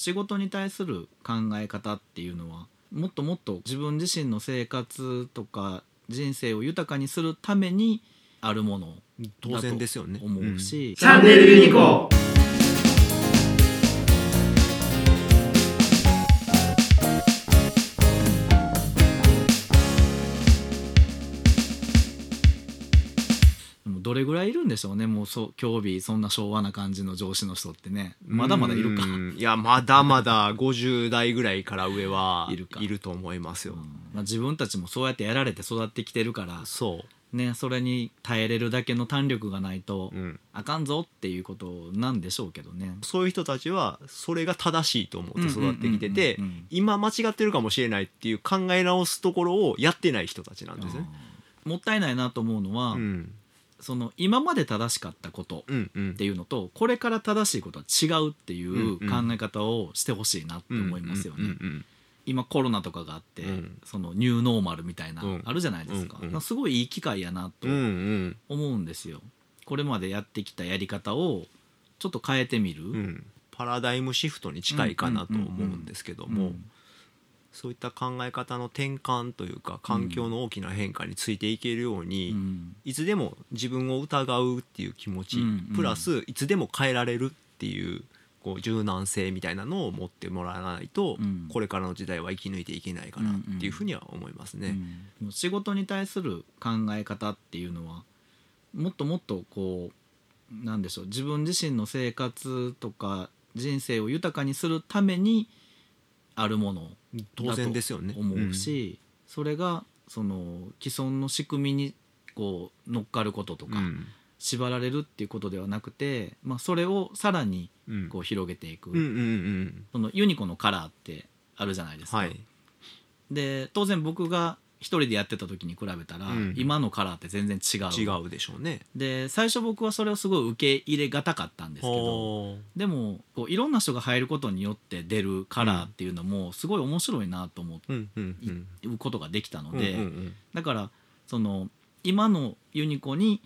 仕事に対する考え方っていうのはもっともっと自分自身の生活とか人生を豊かにするためにあるもの当然ですよね。だと思うし、チャンネルユニコでもどれぐらいいるんでしょうね。もうそう今日日そんな昭和な感じの上司の人ってね。まだまだいるか、うんいやまだまだ50代ぐらいから上はいるか。いると思いますよ、まあ、自分たちもそうやってやられて育ってきてるからそねそれに耐えれるだけの胆力がないとう、うん、あかんぞっていうことなんでしょうけどね。そういう人たちはそれが正しいと思って育ってきてて今間違ってるかもしれないっていう考え直すところをやってない人たちなんですね。もったいないなと思うのは、うんその今まで正しかったことっていうのとこれから正しいことは違うっていう考え方をしてほしいなって思いますよね。今コロナとかがあって、うん。そのニューノーマルみたいな、うん。あるじゃないですか,、すごいいい機会やなと思うんですよ。これまでやってきたやり方をちょっと変えてみる。パラダイムシフトに近いかなと思うんですけども、うんそういった考え方の転換というか環境の大きな変化についていけるように、うん。いつでも自分を疑うっていう気持ち、うんうん。プラスいつでも変えられるっていうこう柔軟性みたいなのを持ってもらわないと、うん。これからの時代は生き抜いていけないかなっていうふうには思いますね。うん。仕事に対する考え方っていうのはもっともっとこうなんでしょう自分自身の生活とか人生を豊かにするためにあるもの当然ですよね。思うし、それがその既存の仕組みにこう乗っかることとか、うん。縛られるっていうことではなくて、まあ、それをさらにうん。こう広げていく、そのユニコのカラーってあるじゃないですか。はい。で当然僕が一人でやってた時に比べたら、うん。今のカラーって全然違う。違うでしょうね。で最初僕はそれをすごい受け入れがたかったんですけどほでもこういろんな人が入ることによって出るカラーっていうのもすごい面白いなと思ううんうんうんうことができたのうんで、うんうん。だからその今のユニコに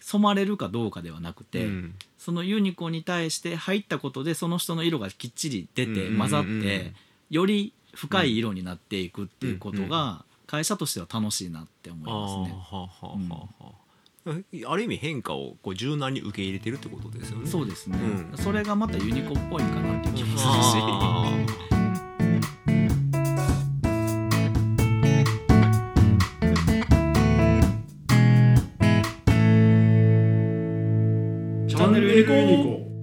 染まれるかどうかではなくて、うん。そのユニコに対して入ったことでその人の色がきっちり出てうんうんうんうん。混ざってより深い色になっていくっていうことが会社としては楽しいなって思いあますね。あはあはあはあある意味変化をこう柔軟に受け入れてるってことですよね。そうですね、うん。それがまたユニコっぽいんかなっていう気もするし。あチャンネルユニコ